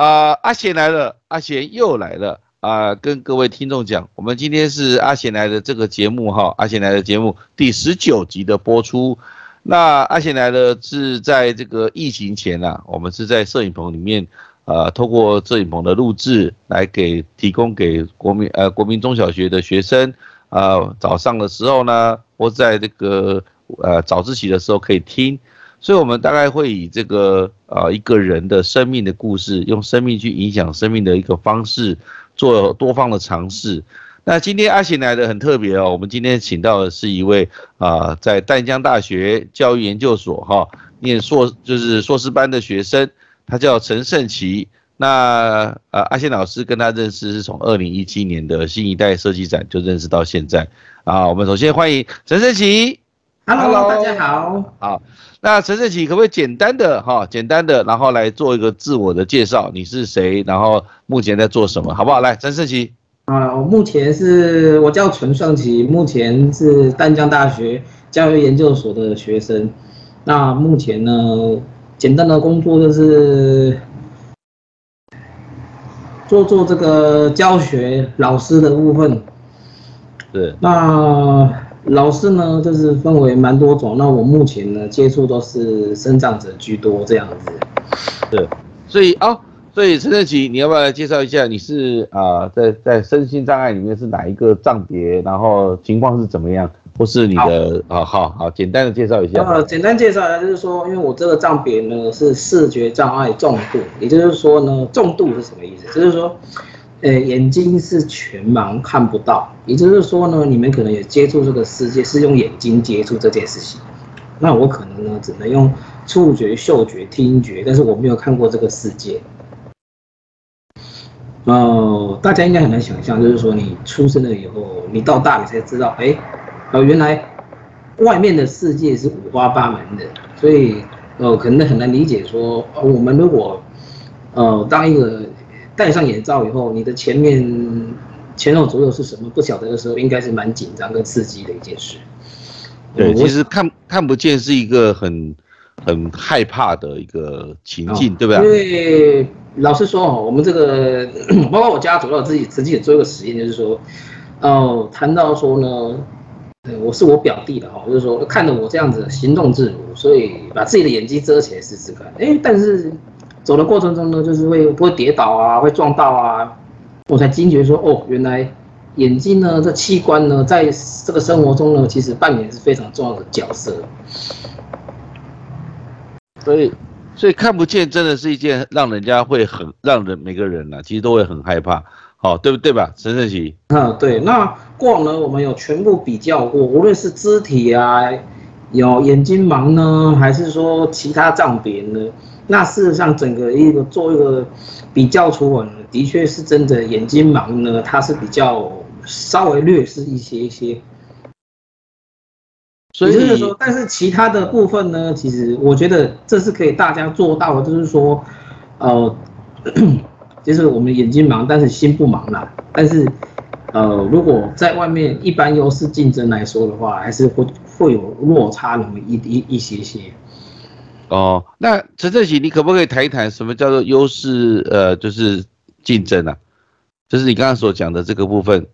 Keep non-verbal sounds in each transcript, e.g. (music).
啊，阿贤来了，阿贤又来了啊！跟各位听众讲，我们今天是阿贤来的这个节目哈，阿贤来的节目第十九集的播出。那阿贤来了是在这个疫情前啊，我们是在摄影棚里面，呃，透过摄影棚的录制来给提供给国民呃国民中小学的学生啊，早上的时候呢，或在这个呃早自习的时候可以听。所以，我们大概会以这个呃一个人的生命的故事，用生命去影响生命的一个方式，做多方的尝试。那今天阿贤来的很特别哦，我们今天请到的是一位啊，在淡江大学教育研究所哈念硕就是硕士班的学生，他叫陈胜奇。那呃，阿贤老师跟他认识是从二零一七年的新一代设计展就认识到现在啊。我们首先欢迎陈胜奇。Hello，大家好。好。那陈胜奇可不可以简单的哈，简单的，然后来做一个自我的介绍，你是谁，然后目前在做什么，好不好？来，陈胜奇。啊，我目前是我叫陈胜奇，目前是淡江大学教育研究所的学生。那目前呢，简单的工作就是做做这个教学老师的部分。对。那。老师呢，就是分为蛮多种。那我目前呢，接触都是生长者居多这样子。对，所以哦，所以陈正奇，你要不要来介绍一下？你是啊，在在身心障碍里面是哪一个障别？然后情况是怎么样？或是你的啊，好好简单的介绍一下。呃，简单介绍一下，就是说，因为我这个障别呢是视觉障碍重度，也就是说呢，重度是什么意思？就是说。呃，眼睛是全盲，看不到。也就是说呢，你们可能也接触这个世界，是用眼睛接触这件事情。那我可能呢，只能用触觉、嗅觉、听觉，但是我没有看过这个世界。哦，大家应该很难想象，就是说你出生了以后，你到大你才知道，哎，哦，原来外面的世界是五花八门的。所以，呃，可能很难理解说，我们如果，呃，当一个。戴上眼罩以后，你的前面前后左右是什么不晓得的时候，应该是蛮紧张跟刺激的一件事。对，其实看看不见是一个很很害怕的一个情境，对不对？因为老实说哦，我们这个 (coughs) 包括我家族，我自己曾经也做一个实验，就是说，哦，谈到说呢，我是我表弟的哈，就是说看着我这样子行动自如，所以把自己的眼睛遮起来试试看。哎，但是。走的过程中呢，就是会不会跌倒啊，会撞到啊，我才惊觉说，哦，原来眼睛呢这器官呢，在这个生活中呢，其实扮演是非常重要的角色。所以，所以看不见真的是一件让人家会很让人每个人呢，其实都会很害怕，好，对不对吧，陈胜奇？嗯，对。那过往呢，我们有全部比较过，无论是肢体啊，有眼睛盲呢，还是说其他障别呢？那事实上，整个一个做一个比较出来，的确是真的眼睛盲呢，它是比较稍微劣势一些一些。所以就是说，但是其他的部分呢，其实我觉得这是可以大家做到的，就是说，呃，(coughs) 就是我们眼睛盲，但是心不盲啦。但是，呃，如果在外面一般优势竞争来说的话，还是会会有落差那么一一一些些。哦，那陈正喜，你可不可以谈一谈什么叫做优势？呃，就是竞争啊，就是你刚刚所讲的这个部分。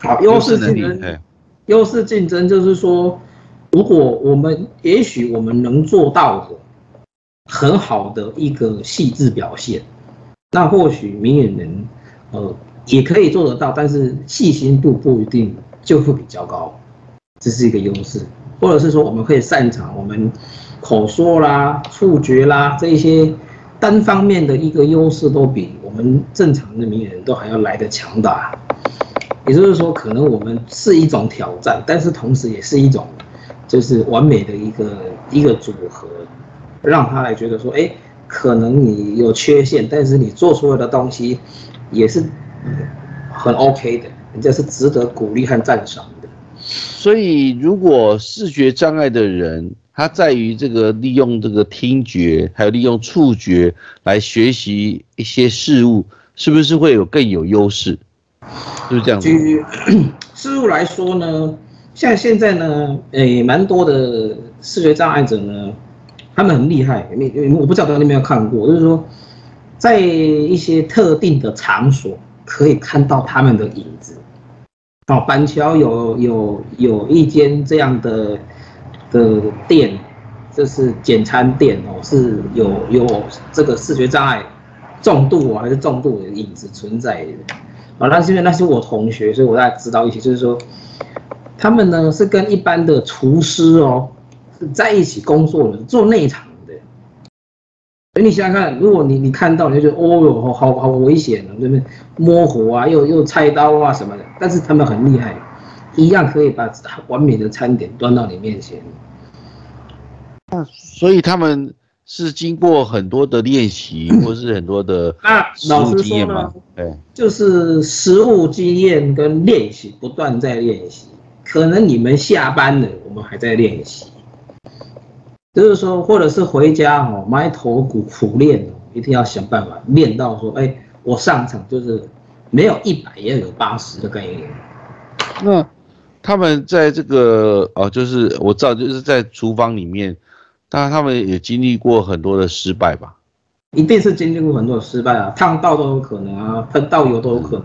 好，优势竞争，优势竞争就是说，如果我们也许我们能做到的很好的一个细致表现，那或许明眼人呃也可以做得到，但是细心度不一定就会比较高，这是一个优势，或者是说我们可以擅长我们。口说啦、触觉啦，这一些单方面的一个优势，都比我们正常的名人都还要来得强大。也就是说，可能我们是一种挑战，但是同时也是一种，就是完美的一个一个组合，让他来觉得说，哎，可能你有缺陷，但是你做出来的东西也是很 OK 的，人家是值得鼓励和赞赏的。所以，如果视觉障碍的人，它在于这个利用这个听觉，还有利用触觉来学习一些事物，是不是会有更有优势？就是这样子。举 (coughs) 事物来说呢，像现在呢，诶，蛮多的视觉障碍者呢，他们很厉害。你我不知道你有没有看过，就是说，在一些特定的场所可以看到他们的影子。哦，板桥有有有一间这样的的店，这是简餐店哦，是有有这个视觉障碍重度还是重度的影子存在的。啊，那是因为那是我同学，所以我大概知道一些，就是说他们呢是跟一般的厨师哦在一起工作的，做内场。所以你想想看，如果你你看到，你就觉得哦哟，好好好危险啊，对不对？摸火啊，又又菜刀啊什么的，但是他们很厉害，一样可以把完美的餐点端到你面前。那所以他们是经过很多的练习，(coughs) 或是很多的那老师说呢？对，就是实物经验跟练习不断在练习。可能你们下班了，我们还在练习。就是说，或者是回家哦，埋头苦苦练哦，一定要想办法练到说，哎，我上场就是没有一百也有八十的概念。那他们在这个哦，就是我知道，就是在厨房里面，当然他们也经历过很多的失败吧？一定是经历过很多的失败啊，烫到都有可能啊，喷到油都有可能。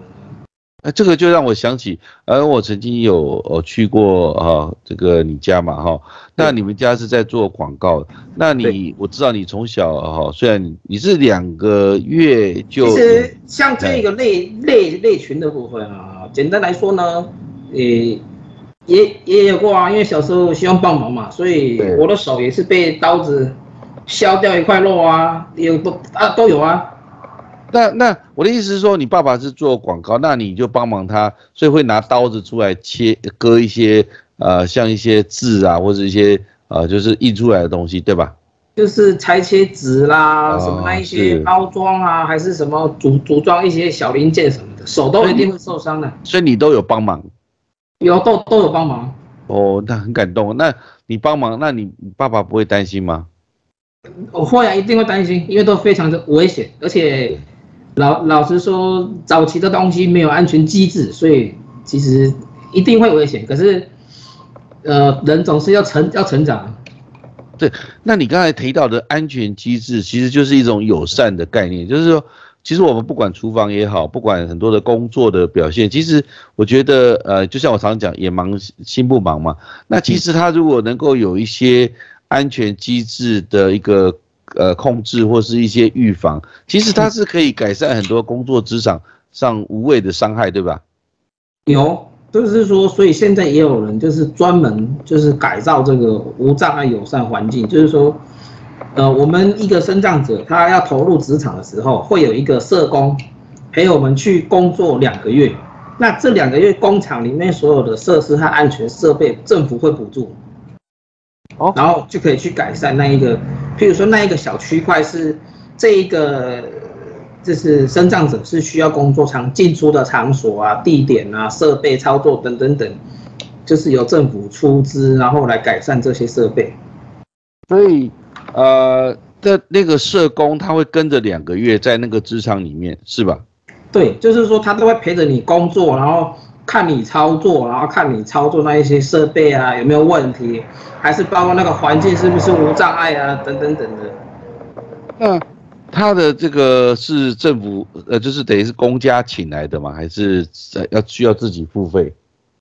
那这个就让我想起，呃，我曾经有呃去过哈，这个你家嘛哈，那你们家是在做广告，那你我知道你从小哈，虽然你是两个月就，其实像这个类类类群的部分啊，简单来说呢，呃，也也有过啊，因为小时候希望帮忙嘛，所以我的手也是被刀子削掉一块肉啊，有都啊都有啊。那那我的意思是说，你爸爸是做广告，那你就帮忙他，所以会拿刀子出来切割一些呃，像一些字啊，或者一些呃，就是印出来的东西，对吧？就是裁切纸啦，什么那一些包装啊，还是什么组组装一些小零件什么的，手都一定会受伤的。所以你都有帮忙？有都都有帮忙。哦，那很感动。那你帮忙，那你爸爸不会担心吗？我会啊，一定会担心，因为都非常的危险，而且。老老实说，早期的东西没有安全机制，所以其实一定会危险。可是，呃，人总是要成要成长。对，那你刚才提到的安全机制，其实就是一种友善的概念，就是说，其实我们不管厨房也好，不管很多的工作的表现，其实我觉得，呃，就像我常讲，也忙心不忙嘛。那其实他如果能够有一些安全机制的一个。呃，控制或是一些预防，其实它是可以改善很多工作职场上无谓的伤害，对吧？有，就是说，所以现在也有人就是专门就是改造这个无障碍友善环境，就是说，呃，我们一个生障者他要投入职场的时候，会有一个社工陪我们去工作两个月，那这两个月工厂里面所有的设施和安全设备，政府会补助。哦然后就可以去改善那一个，譬如说那一个小区块是这一个，就是生障者是需要工作场进出的场所啊、地点啊、设备操作等等等，就是由政府出资，然后来改善这些设备。所以，呃，的那个社工他会跟着两个月在那个职场里面，是吧？对，就是说他都会陪着你工作，然后。看你操作，然后看你操作那一些设备啊有没有问题，还是包括那个环境是不是无障碍啊等等等的。那他的这个是政府呃，就是等于是公家请来的吗？还是要需要自己付费？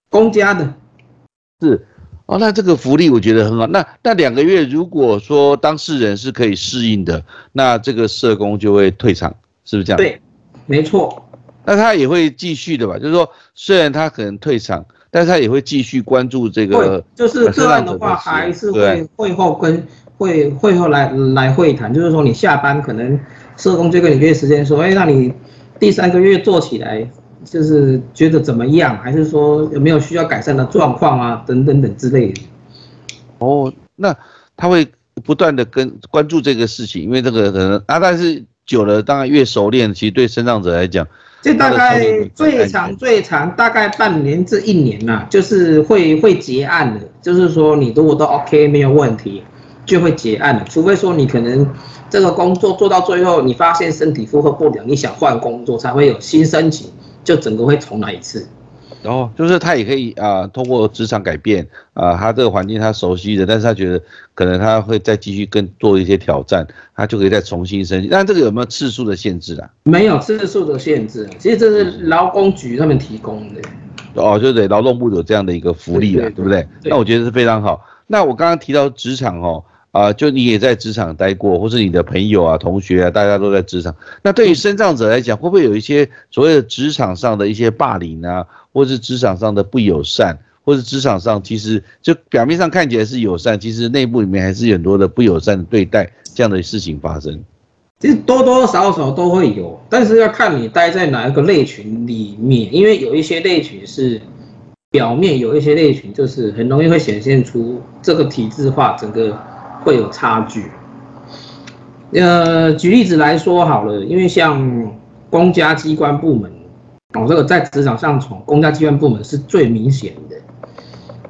公家的，是哦。那这个福利我觉得很好。那那两个月如果说当事人是可以适应的，那这个社工就会退场，是不是这样？对，没错。那他也会继续的吧？就是说，虽然他可能退场，但是他也会继续关注这个。就是个案的话，还是会会后跟会会后来来会谈。就是说，你下班可能社工就跟你约时间说，哎，那你第三个月做起来，就是觉得怎么样？还是说有没有需要改善的状况啊？等等等之类的。哦，那他会不断的跟关注这个事情，因为这个可能啊，但是久了，当然越熟练，其实对生长者来讲。这大概最长最长大概半年至一年呐，就是会会结案的。就是说你如果都 OK 没有问题，就会结案了。除非说你可能这个工作做到最后，你发现身体负荷不了，你想换工作才会有新申请，就整个会重来一次。然后就是他也可以啊，通过职场改变啊，他这个环境他熟悉的，但是他觉得可能他会再继续更做一些挑战，他就可以再重新申请。但这个有没有次数的限制啊？没有次数的限制，其实这是劳工局他们提供的。哦，就得劳动部有这样的一个福利了，对不对？那我觉得是非常好。那我刚刚提到职场哦。啊，就你也在职场待过，或是你的朋友啊、同学啊，大家都在职场。那对于身障者来讲，会不会有一些所谓的职场上的一些霸凌啊，或是职场上的不友善，或是职场上其实就表面上看起来是友善，其实内部里面还是很多的不友善对待这样的事情发生？其实多多少少都会有，但是要看你待在哪一个类群里面，因为有一些类群是表面有一些类群就是很容易会显现出这个体制化整个。会有差距。呃，举例子来说好了，因为像公家机关部门，哦，这个在职场上从公家机关部门是最明显的。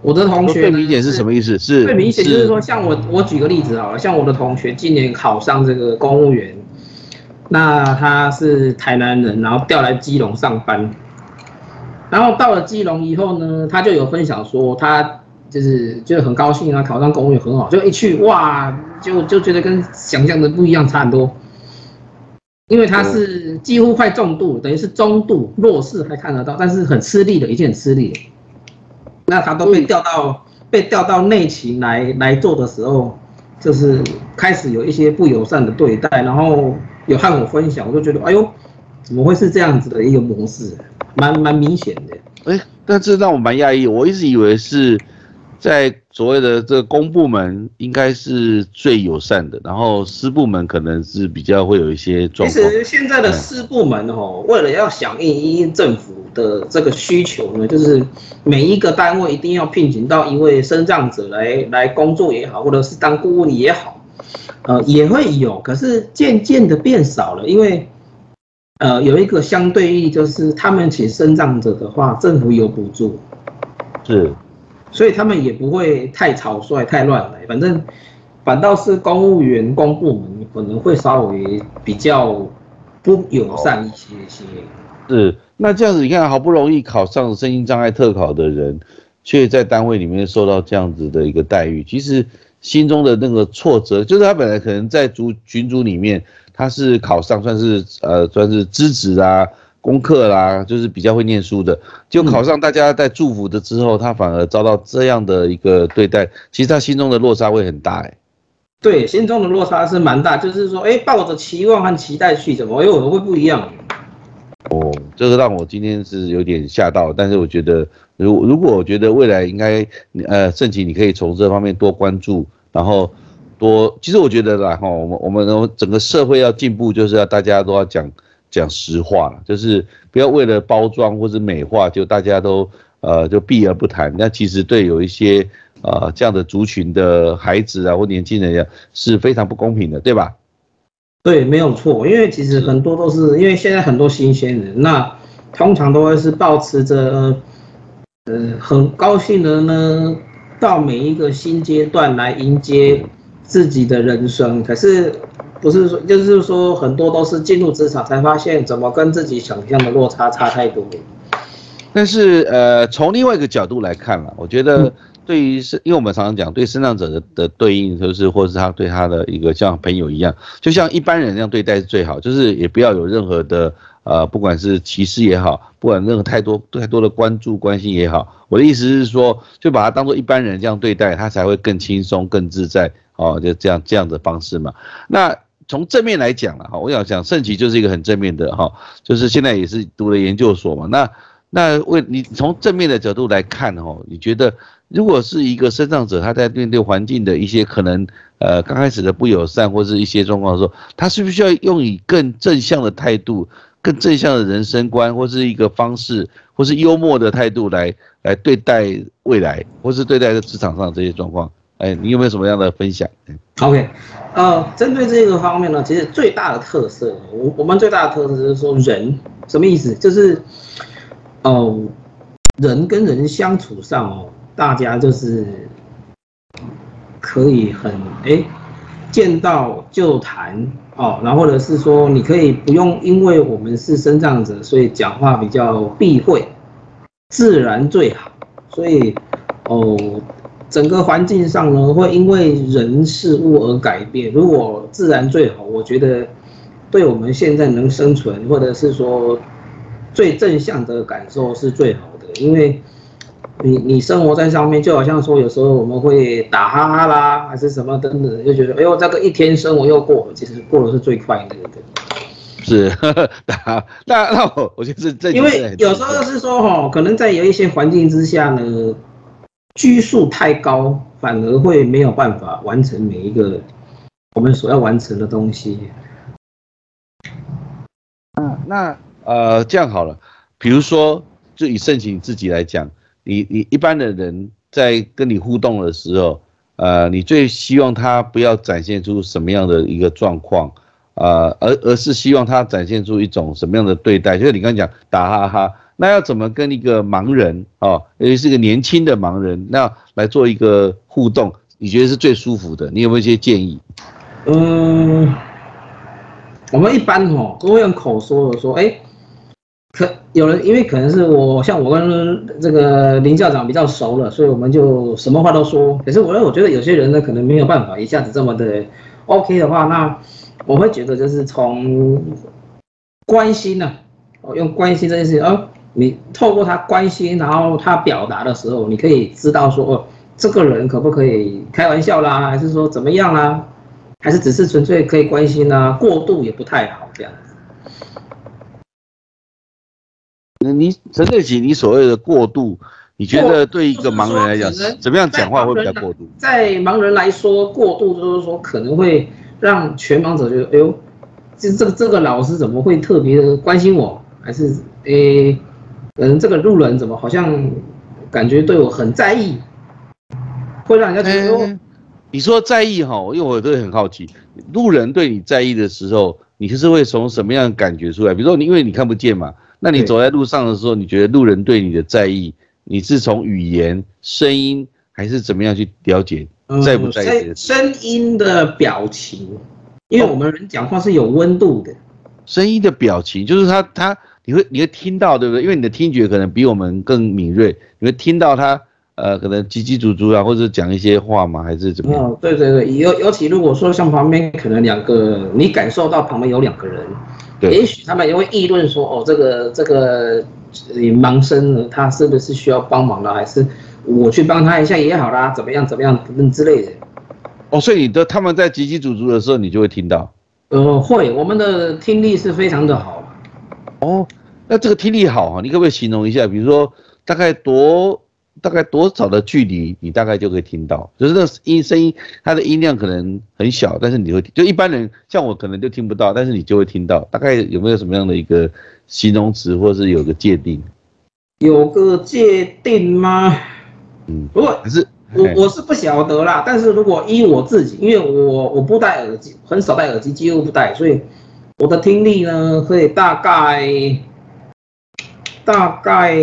我的同学最明显是什么意思？是最明显就是说，像我，我举个例子好了，像我的同学今年考上这个公务员，那他是台南人，然后调来基隆上班，然后到了基隆以后呢，他就有分享说他。就是就是很高兴啊，考上公务员很好，就一去哇，就就觉得跟想象的不一样，差很多。因为他是几乎快重度，等于是中度弱势还看得到，但是很吃力的，已经很吃力。那他都被调到被调到内勤来来做的时候，就是开始有一些不友善的对待，然后有和我分享，我就觉得哎呦，怎么会是这样子的一个模式，蛮蛮明显的。哎，但是让我蛮讶异，我一直以为是。在所谓的这个公部门应该是最友善的，然后私部门可能是比较会有一些状况。其实现在的私部门哦，为了要响应政府的这个需求呢，就是每一个单位一定要聘请到一位身障者来来工作也好，或者是当顾问也好，呃，也会有，可是渐渐的变少了，因为呃有一个相对应，就是他们请身障者的话，政府有补助，是。所以他们也不会太草率、太乱来，反正反倒是公务员、公部门可能会稍微比较不友善一些些。是，那这样子你看，好不容易考上身心障碍特考的人，却在单位里面受到这样子的一个待遇，其实心中的那个挫折，就是他本来可能在组群组里面，他是考上，算是呃算是资质啊。功课啦，就是比较会念书的，就考上，大家在祝福的之后，他反而遭到这样的一个对待，其实他心中的落差会很大，哎，对，心中的落差是蛮大，就是说，哎，抱着期望和期待去，怎么，哎，我会不一样？哦，这个让我今天是有点吓到，但是我觉得，如如果我觉得未来应该，呃，盛奇你可以从这方面多关注，然后多，其实我觉得啦，哈，我们我们整个社会要进步，就是要大家都要讲。讲实话了就是不要为了包装或者美化，就大家都呃就避而不谈。那其实对有一些呃这样的族群的孩子啊或年轻人呀是非常不公平的，对吧？对，没有错。因为其实很多都是因为现在很多新鲜人，那通常都会是保持着呃很高兴的呢，到每一个新阶段来迎接自己的人生。可是。不是说，就是说，很多都是进入职场才发现，怎么跟自己想象的落差差太多。但是，呃，从另外一个角度来看了，我觉得对于是，因为我们常常讲对生长者的的对应，就是或是他对他的一个像朋友一样，就像一般人那样对待是最好，就是也不要有任何的呃，不管是歧视也好，不管任何太多太多的关注关心也好，我的意思是说，就把他当做一般人这样对待，他才会更轻松更自在哦，就这样这样的方式嘛。那从正面来讲了哈，我想讲盛奇就是一个很正面的哈，就是现在也是读了研究所嘛。那那为你从正面的角度来看哈，你觉得如果是一个身障者，他在面对环境的一些可能呃刚开始的不友善或是一些状况的时候，他是不是需要用以更正向的态度、更正向的人生观或是一个方式，或是幽默的态度来来对待未来，或是对待在职场上这些状况？哎，你有没有什么样的分享？OK，呃，针对这个方面呢，其实最大的特色，我我们最大的特色就是说人什么意思？就是，哦，人跟人相处上哦，大家就是可以很哎，见到就谈哦，然后或者是说，你可以不用因为我们是生长者，所以讲话比较避讳自然最好。所以，哦，整个环境上呢，会因为人事物而改变。如果自然最好，我觉得对我们现在能生存，或者是说最正向的感受是最好的。因为你你生活在上面，就好像说有时候我们会打哈哈啦，还是什么等等，就觉得哎呦，这个一天生活又过了，其实过的是最快乐的。是，(laughs) 那那那我我觉得这因为有时候是说哈，可能在有一些环境之下呢，拘束太高，反而会没有办法完成每一个我们所要完成的东西。啊，那呃这样好了，比如说就以盛情自己来讲，你你一般的人在跟你互动的时候，呃，你最希望他不要展现出什么样的一个状况？呃，而而是希望他展现出一种什么样的对待？就是你刚刚讲打哈哈，那要怎么跟一个盲人哦，尤其是一个年轻的盲人，那来做一个互动？你觉得是最舒服的？你有没有一些建议？嗯，我们一般哦都会用口说的说，哎，可有人因为可能是我像我跟这个林校长比较熟了，所以我们就什么话都说。可是我我觉得有些人呢，可能没有办法一下子这么的 (laughs) OK 的话，那。我会觉得就是从关心呢，哦，用关心这件事情，哦，你透过他关心，然后他表达的时候，你可以知道说，哦，这个人可不可以开玩笑啦，还是说怎么样啦，还是只是纯粹可以关心啊？过度也不太好这样子。那你陈对起你所谓的过度，你觉得对一个盲人来讲，怎么样讲话会比较过度？在盲人来说，过度就是说可能会。让全盲者觉得，哎呦，这这个这个老师怎么会特别的关心我？还是诶，嗯，这个路人怎么好像感觉对我很在意？会让人家觉得，你说在意哈，因为我都很好奇，路人对你在意的时候，你是会从什么样的感觉出来？比如说你因为你看不见嘛，那你走在路上的时候，你觉得路人对你的在意，你是从语言、声音还是怎么样去了解？在不在意声音的表情？因为我们人讲话是有温度的。声音的表情就是他他你会你会听到对不对？因为你的听觉可能比我们更敏锐，你会听到他呃可能叽叽喳喳啊，或者讲一些话吗？还是怎么样？对对对，尤尤其如果说像旁边可能两个，你感受到旁边有两个人，对，也许他们也会议论说哦，这个这个盲生他是不是需要帮忙了，还是？我去帮他一下也好啦，怎么样怎么样等之类的。哦，所以你的他们在叽叽组组的时候，你就会听到。呃，会，我们的听力是非常的好。哦，那这个听力好啊，你可不可以形容一下？比如说大概多大概多少的距离，你大概就可以听到？就是那音声音，它的音量可能很小，但是你会就一般人像我可能就听不到，但是你就会听到。大概有没有什么样的一个形容词，或是有个界定？有个界定吗？嗯不过是我我是不晓得啦，但是如果依我自己，因为我我不戴耳机，很少戴耳机，几乎不戴，所以我的听力呢，会大概大概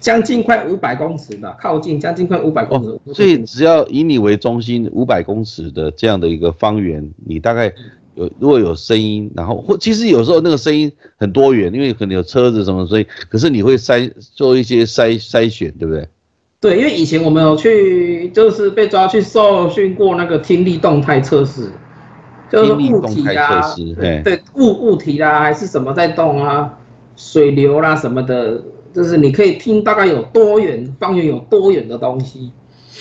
将近快五百公尺的，靠近将近快五百公尺。所以只要以你为中心，五百公尺的这样的一个方圆，你大概。有如果有声音，然后或其实有时候那个声音很多元，因为可能有车子什么，所以可是你会筛做一些筛筛选，对不对？对，因为以前我们有去，就是被抓去受训过那个听力动态测试，就是物体啊，对对物物体啊还是什么在动啊，水流啦什么的，就是你可以听大概有多远方圆有多远的东西。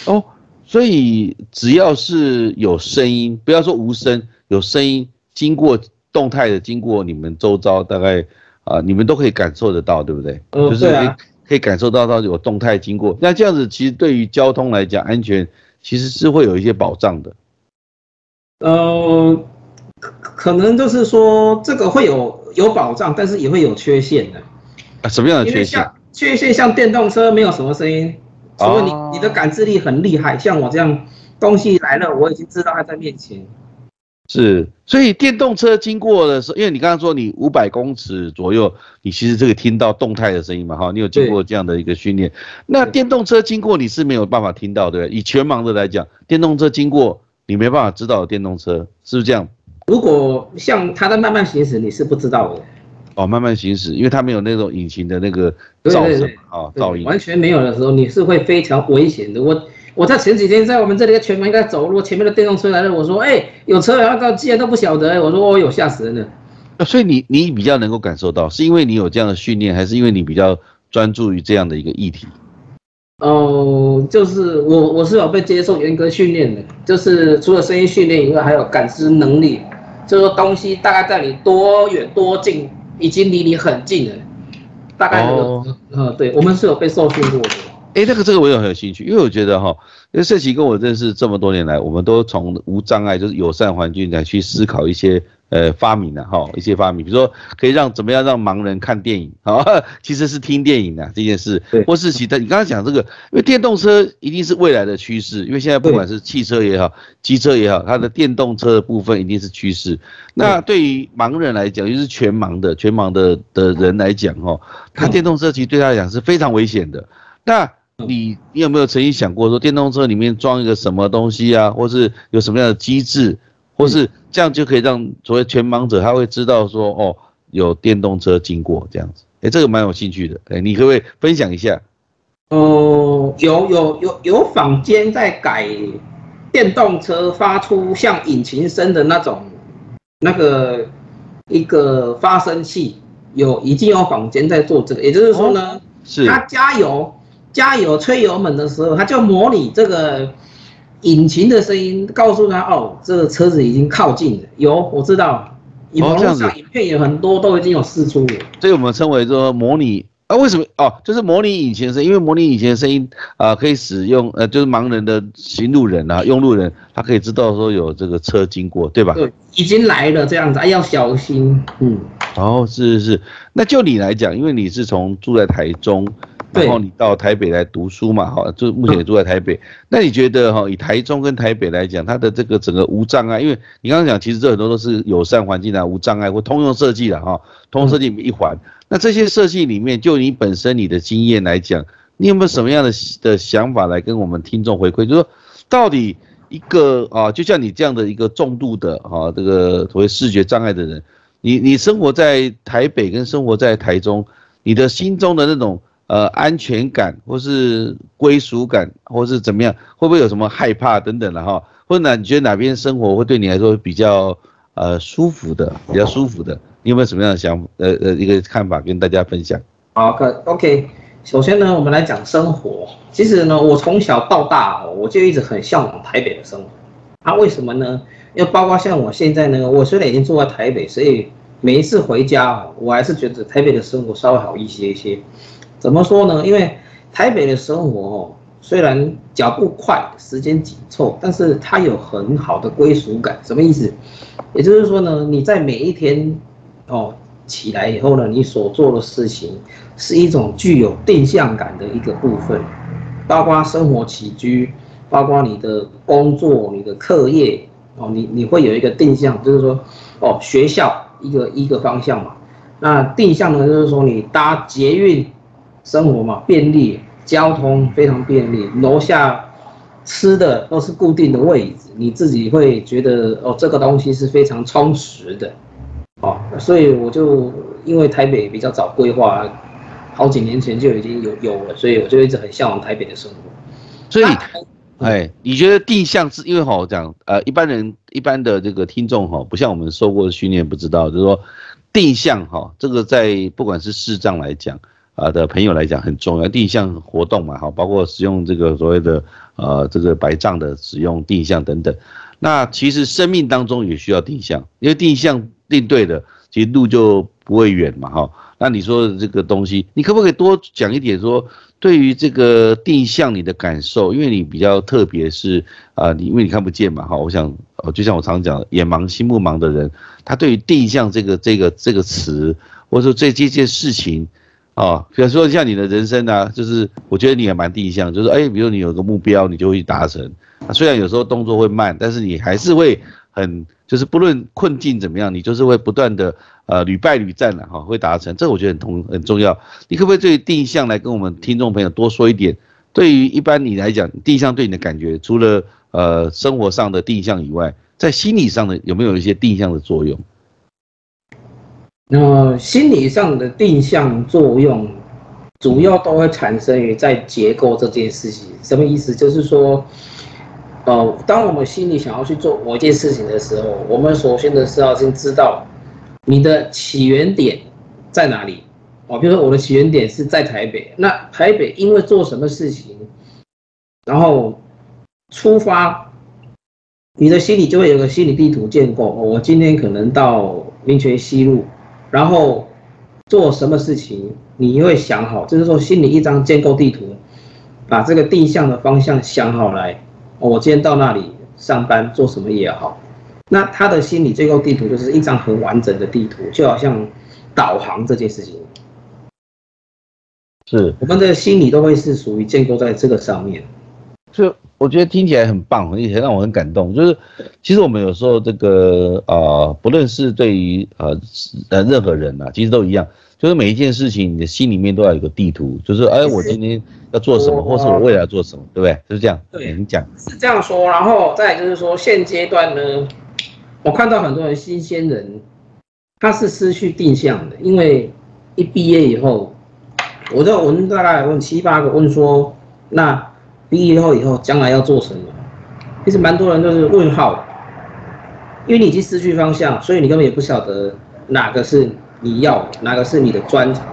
哦，所以只要是有声音，不要说无声。有声音经过动态的经过你们周遭，大概啊，你们都可以感受得到，对不对？就是可以可以感受到到有动态经过。那这样子其实对于交通来讲，安全其实是会有一些保障的。呃，可能就是说这个会有有保障，但是也会有缺陷的。啊，什么样的缺陷？缺陷像电动车没有什么声音，除非你你的感知力很厉害，像我这样东西来了，我已经知道它在面前。是，所以电动车经过的时候，因为你刚刚说你五百公尺左右，你其实这个听到动态的声音嘛，哈，你有经过这样的一个训练。那电动车经过你是没有办法听到，对不对？以全盲的来讲，电动车经过你没办法知道电动车是不是这样？如果像它在慢慢行驶，你是不知道的。哦，慢慢行驶，因为它没有那种引擎的那个噪声啊，噪音完全没有的时候，你是会非常危险的。我我在前几天在我们这里全门在走路，前面的电动车来了，我说哎，有车要到，竟然都不晓得，我说我有吓死人了。所以你你比较能够感受到，是因为你有这样的训练，还是因为你比较专注于这样的一个议题？哦，就是我我是有被接受严格训练的，就是除了声音训练以外，还有感知能力，就是说东西大概在你多远多近，已经离你很近了，大概那个，呃，对我们是有被受训过的。哎，那个这个我也很有兴趣，因为我觉得哈，因为社奇跟我认识这么多年来，我们都从无障碍，就是友善环境来去思考一些。呃，发明的哈一些发明，比如说可以让怎么样让盲人看电影啊，(laughs) 其实是听电影的这件事，或是其他你刚刚讲这个，因为电动车一定是未来的趋势，因为现在不管是汽车也好，机车也好，它的电动车的部分一定是趋势。那对于盲人来讲，就是全盲的全盲的的人来讲哈，他电动车其实对他来讲是非常危险的。那你你有没有曾经想过说，电动车里面装一个什么东西啊，或是有什么样的机制？或是这样就可以让所谓全盲者他会知道说哦有电动车经过这样子，哎这个蛮有兴趣的，哎你可不可以分享一下？哦有有有有坊间在改电动车发出像引擎声的那种那个一个发声器，有已经有坊间在做这个，也就是说呢，是他加油加油吹油门的时候，他就模拟这个。引擎的声音告诉他：“哦，这个车子已经靠近了。”有，我知道。网络上影片也很多，都已经有试出了。这个我们称为说模拟啊？为什么？哦，就是模拟引擎声，因为模拟引擎的声音啊，可以使用呃，就是盲人的行路人啊，用路人他可以知道说有这个车经过，对吧？对，已经来了这样子，要小心。嗯。哦，是是是。那就你来讲，因为你是从住在台中。然后你到台北来读书嘛，哈，就目前也住在台北。那你觉得哈，以台中跟台北来讲，它的这个整个无障碍，因为你刚刚讲，其实这很多都是友善环境啊，无障碍或通用设计的哈，通用设计一环。那这些设计里面，就你本身你的经验来讲，你有没有什么样的的想法来跟我们听众回馈？就说到底一个啊，就像你这样的一个重度的啊，这个所谓视觉障碍的人，你你生活在台北跟生活在台中，你的心中的那种。呃，安全感，或是归属感，或是怎么样，会不会有什么害怕等等的哈？或者，你觉得哪边生活会对你来说比较呃舒服的，比较舒服的？你有没有什么样的想呃呃一个看法跟大家分享？好，可 OK。首先呢，我们来讲生活。其实呢，我从小到大，我就一直很向往台北的生活。啊，为什么呢？因为包括像我现在呢，我虽然已经住在台北，所以每一次回家，我还是觉得台北的生活稍微好一些一些。怎么说呢？因为台北的生活哦，虽然脚步快、时间紧凑，但是它有很好的归属感。什么意思？也就是说呢，你在每一天哦起来以后呢，你所做的事情是一种具有定向感的一个部分，包括生活起居，包括你的工作、你的课业哦，你你会有一个定向，就是说哦，学校一个一个方向嘛。那定向呢，就是说你搭捷运。生活嘛，便利，交通非常便利，楼下吃的都是固定的位置，你自己会觉得哦，这个东西是非常充实的，哦，所以我就因为台北比较早规划，好几年前就已经有有了，所以我就一直很向往台北的生活。所以，哎，你觉得定向是因为哈讲呃，一般人一般的这个听众哈，不像我们受过训练不知道，就是说定向哈，这个在不管是视障来讲。啊的朋友来讲很重要，定向活动嘛，哈，包括使用这个所谓的呃这个白杖的使用定向等等。那其实生命当中也需要定向，因为定向定对的，其实路就不会远嘛，哈。那你说的这个东西，你可不可以多讲一点说，对于这个定向你的感受？因为你比较特别是啊，你因为你看不见嘛，哈。我想，呃，就像我常讲，眼盲心不盲的人，他对于定向这个这个这个词，或者说这这件事情。哦，比如说像你的人生啊，就是我觉得你也蛮定向，就是哎，比如你有个目标，你就会去达成。虽然有时候动作会慢，但是你还是会很，就是不论困境怎么样，你就是会不断的呃屡败屡战了哈，会达成。这我觉得很重很重要。你可不可以对定向来跟我们听众朋友多说一点？对于一般你来讲，定向对你的感觉，除了呃生活上的定向以外，在心理上的有没有一些定向的作用？那心理上的定向作用，主要都会产生于在结构这件事情。什么意思？就是说，呃，当我们心里想要去做某一件事情的时候，我们首先的是要先知道你的起源点在哪里。哦，比如说我的起源点是在台北，那台北因为做什么事情，然后出发，你的心里就会有个心理地图建构。我今天可能到民权西路。然后做什么事情，你会想好，就是说心里一张建构地图，把这个定向的方向想好来。我今天到那里上班做什么也好，那他的心理建构地图就是一张很完整的地图，就好像导航这件事情。是，我们的心理都会是属于建构在这个上面。就我觉得听起来很棒，而且让我很感动。就是其实我们有时候这个呃，不论是对于呃呃任何人呐，其实都一样。就是每一件事情，你的心里面都要有个地图。就是哎，我今天要做什么，或是我未来要做什么，对不对？就是这样。对，你讲是这样说。然后再就是说，现阶段呢，我看到很多人新鲜人，他是失去定向的，因为一毕业以后，我在问大概问七八个，问说那。毕业后以后将来要做什么？其实蛮多人都是问号，因为你已经失去方向，所以你根本也不晓得哪个是你要，哪个是你的专长，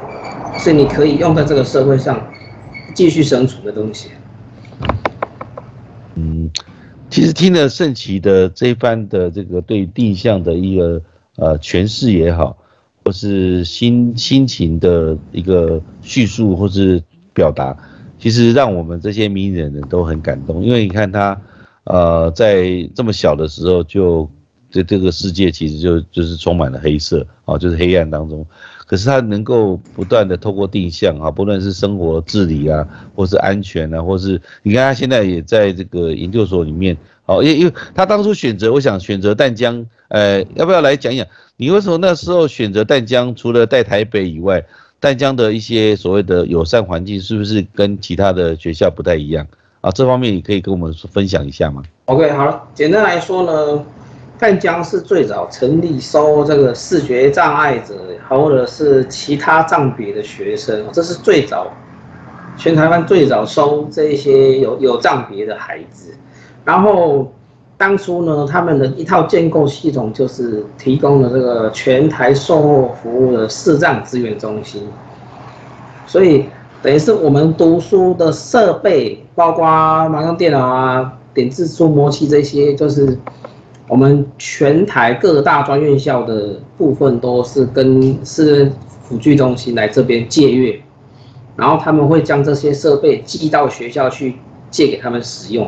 是你可以用在这个社会上继续生存的东西。嗯，其实听了盛奇的这一番的这个对定向的一个呃诠释也好，或是心心情的一个叙述或是表达。其实让我们这些名人呢都很感动，因为你看他，呃，在这么小的时候就，这这个世界其实就就是充满了黑色啊，就是黑暗当中，可是他能够不断的透过定向啊，不论是生活自理啊，或是安全啊，或是你看他现在也在这个研究所里面，哦，因因为他当初选择，我想选择淡江，呃，要不要来讲讲你为什么那时候选择淡江？除了在台北以外？淡江的一些所谓的友善环境，是不是跟其他的学校不太一样啊？这方面你可以跟我们分享一下吗？OK，好了，简单来说呢，淡江是最早成立收这个视觉障碍者，或者是其他障别的学生，这是最早全台湾最早收这些有有障别的孩子，然后。当初呢，他们的一套建构系统就是提供了这个全台售后服务的视障资源中心，所以等于是我们读书的设备，包括麻将电脑啊、点字书摸器这些，就是我们全台各大专院校的部分都是跟是辅具中心来这边借阅，然后他们会将这些设备寄到学校去借给他们使用。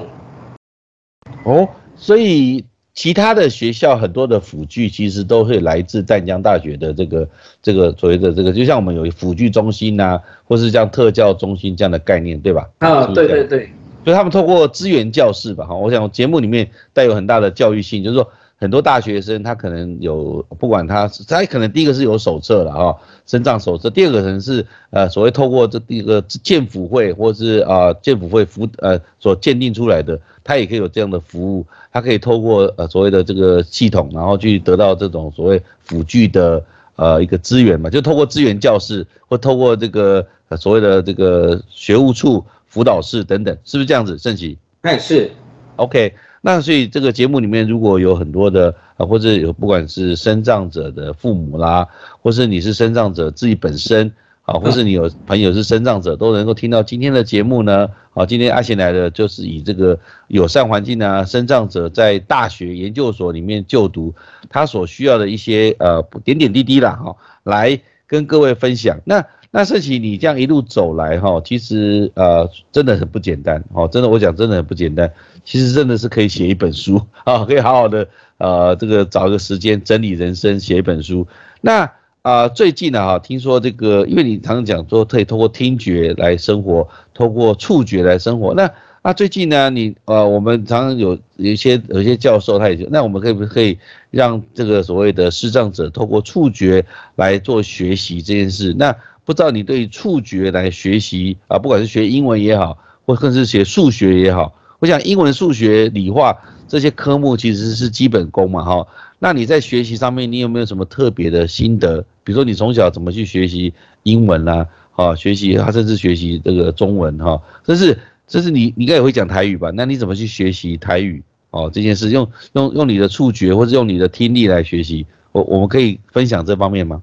哦。所以其他的学校很多的辅具其实都会来自淡江大学的这个这个所谓的这个，就像我们有辅具中心呐，或是像特教中心这样的概念，对吧？啊，对对对。所以他们透过资源教室吧，哈，我想节目里面带有很大的教育性，就是说。很多大学生他可能有，不管他他可能第一个是有手册了啊，身障手册；第二个可能是呃所谓透过这第一个建辅会或是啊建辅会辅呃所鉴定出来的，他也可以有这样的服务，他可以透过呃所谓的这个系统，然后去得到这种所谓辅具的呃一个资源嘛，就透过资源教室或透过这个所谓的这个学务处辅导室等等，是不是这样子？盛奇？哎，是，OK。那所以这个节目里面如果有很多的啊，或者有不管是生障者的父母啦，或是你是生障者自己本身啊，或是你有朋友是生障者，都能够听到今天的节目呢。好，今天阿贤来的就是以这个友善环境啊，生障者在大学研究所里面就读，他所需要的一些呃点点滴滴啦，哈，来跟各位分享。那那盛奇，你这样一路走来哈，其实呃真的很不简单哦，真的我讲真的很不简单。其实真的是可以写一本书啊，(laughs) 可以好好的呃，这个找一个时间整理人生，写一本书。那啊，最近呢哈，听说这个，因为你常常讲说可以通过听觉来生活，通过触觉来生活。那啊，最近呢，你呃，我们常常有有一些有一些教授他也就，那我们可以不可以让这个所谓的视障者透过触觉来做学习这件事？那不知道你对触觉来学习啊，不管是学英文也好，或更是学数学也好。我想英文、数学、理化这些科目其实是基本功嘛，哈。那你在学习上面，你有没有什么特别的心得？比如说你从小怎么去学习英文啦，哈，学习他甚至学习这个中文哈，这是这是你你应该也会讲台语吧？那你怎么去学习台语？哦，这件事用用用你的触觉或者用你的听力来学习，我我们可以分享这方面吗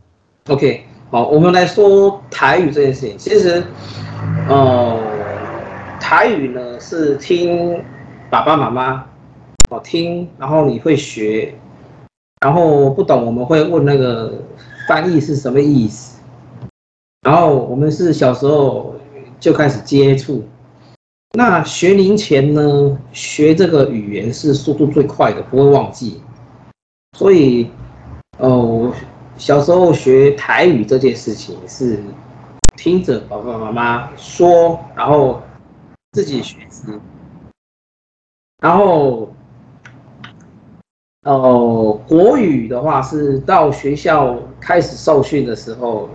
？OK，好，我们来说台语这件事情。其实，哦，台语呢是听爸爸妈妈哦听，然后你会学，然后不懂我们会问那个翻译是什么意思，然后我们是小时候就开始接触。那学龄前呢，学这个语言是速度最快的，不会忘记。所以，哦，小时候学台语这件事情是听着爸爸妈妈说，然后自己学习。然后，哦，国语的话是到学校开始受训的时候，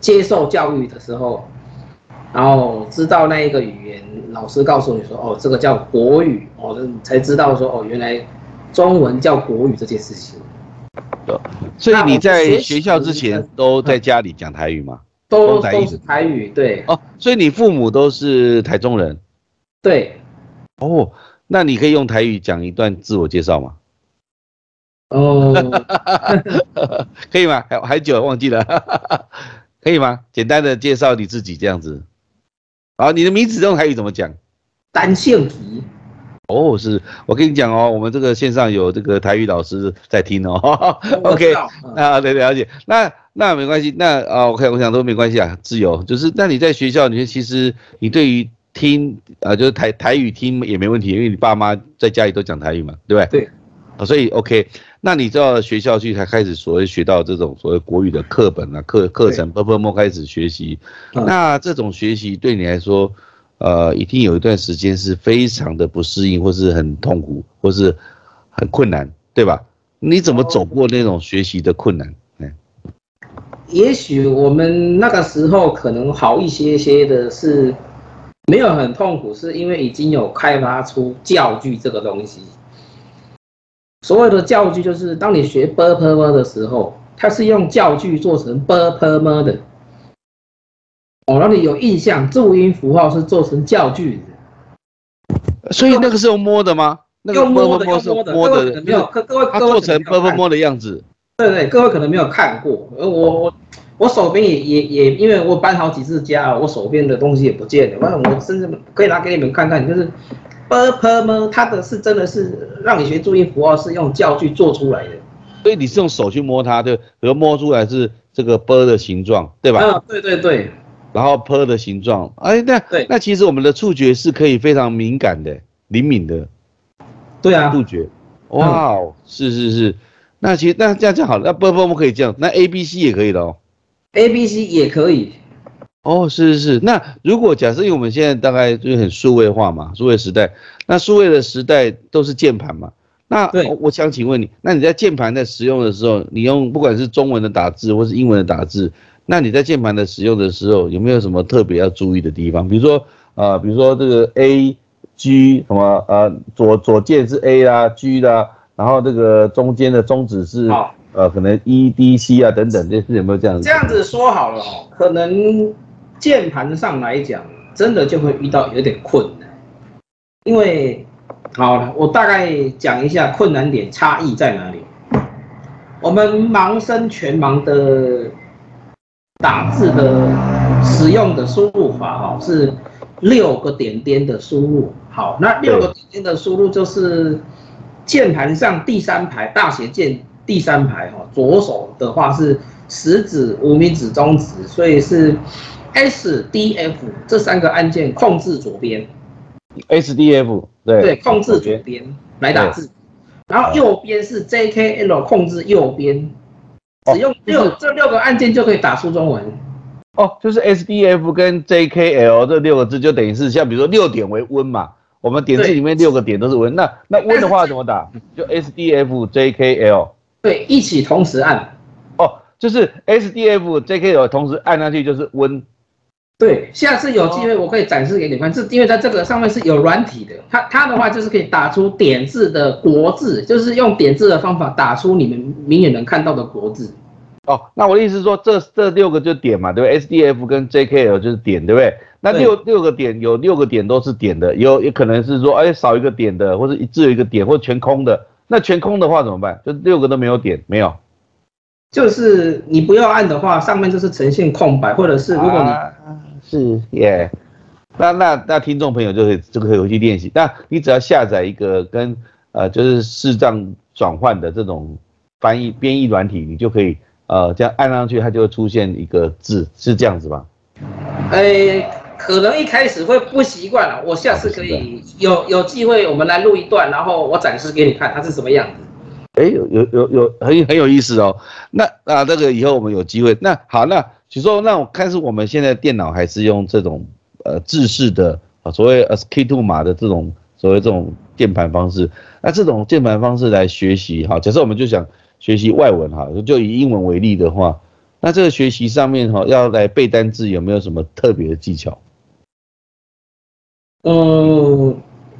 接受教育的时候。然后知道那一个语言，老师告诉你说，哦，这个叫国语，哦，才知道说，哦，原来中文叫国语这件事情。对，所以你在学校之前都在家里讲台语吗？都都是台语，对。哦，所以你父母都是台中人。对。哦，那你可以用台语讲一段自我介绍吗？哦，(laughs) 可以吗？还还久忘记了，可以吗？简单的介绍你自己这样子。好，你的名字用台语怎么讲？单线皮。哦，是我跟你讲哦，我们这个线上有这个台语老师在听哦。(laughs) OK，啊，对，了解。那那没关系，那啊，OK，我想都没关系啊，自由。就是那你在学校，里面其实你对于听啊，就是台台语听也没问题，因为你爸妈在家里都讲台语嘛，对不对？对。啊，所以 OK，那你到学校去才开始所谓学到这种所谓国语的课本啊、课课程，不不不开始学习。那这种学习对你来说，呃，一定有一段时间是非常的不适应，或是很痛苦，或是很困难，对吧？你怎么走过那种学习的困难？嗯，也许我们那个时候可能好一些些的是没有很痛苦，是因为已经有开发出教具这个东西。所谓的教具，就是当你学 b p m 的时候，它是用教具做成 b u r p e r 的。哦，让你有印象，注音符号是做成教具的。所以那个是用摸的吗？那个摸的，用摸的。各位没有，各各位，他做成摸摸摸的样子。对对，各位可能没有看过。而我我我手边也也也，因为我搬好几次家，我手边的东西也不见了。那我甚至可以拿给你们看看，就是。b p m，它的是真的是让你学注音符号，是用教具做出来的，所以你是用手去摸它，对，比如摸出来是这个 b 的形状，对吧？嗯，对对对。然后 p 的形状，哎，那对，那其实我们的触觉是可以非常敏感的、灵敏的。对啊，触觉。哇哦，是是是。那其实那这样就好了，那不不我们可以这样，那 a b c 也可以的哦。a b c 也可以。哦，是是是，那如果假设因为我们现在大概就是很数位化嘛，数位时代，那数位的时代都是键盘嘛，那我想请问你，那你在键盘在使用的时候，你用不管是中文的打字或是英文的打字，那你在键盘的使用的时候，有没有什么特别要注意的地方？比如说，呃，比如说这个 A G 什么，呃，左左键是 A 啦，G 啦，然后这个中间的中指是，呃，可能 E D C 啊等等，这是有没有这样子？这样子说好了哦，可能。键盘上来讲，真的就会遇到有点困难，因为，好了，我大概讲一下困难点差异在哪里。我们盲生全盲的打字的使用的输入法，哈，是六个点点的输入。好，那六个点点的输入就是键盘上第三排大写键第三排，哈，左手的话是食指、无名指、中指，所以是。S D F 这三个按键控制左边，S D F 对。对控制左边来打字，然后右边是 J K L 控制右边，只用六这六个按键就可以打出中文。哦，就是 S D F 跟 J K L 这六个字就等于是像比如说六点为温嘛，我们点字里面六个点都是温，那那温的话怎么打？就 S D F J K L 对，一起同时按。哦，就是 S D F J K L 同时按上去就是温。对，下次有机会我可以展示给你看，是因为在这个上面是有软体的，它它的话就是可以打出点字的国字，就是用点字的方法打出你们明眼能看到的国字。哦，那我的意思是说，这这六个就点嘛，对不对？S D F 跟 J K L 就是点，对不对？那六六个点有六个点都是点的，有也可能是说，哎，少一个点的，或者只有一个点，或全空的。那全空的话怎么办？就六个都没有点，没有。就是你不要按的话，上面就是呈现空白，或者是如果你是耶，那那那听众朋友就可以就可以回去练习。那你只要下载一个跟呃就是视障转换的这种翻译编译软体，你就可以呃这样按上去，它就会出现一个字，是这样子吧？哎，可能一开始会不习惯了，我下次可以有有机会我们来录一段，然后我展示给你看它是什么样子。哎，有有有有很很有意思哦。那啊，这个以后我们有机会。那好，那就说那我看是我们现在电脑还是用这种呃制式的啊，所谓 ASCII to 码的这种所谓这种键盘方式。那这种键盘方式来学习哈，假设我们就想学习外文哈，就以英文为例的话，那这个学习上面哈，要来背单字有没有什么特别的技巧？嗯，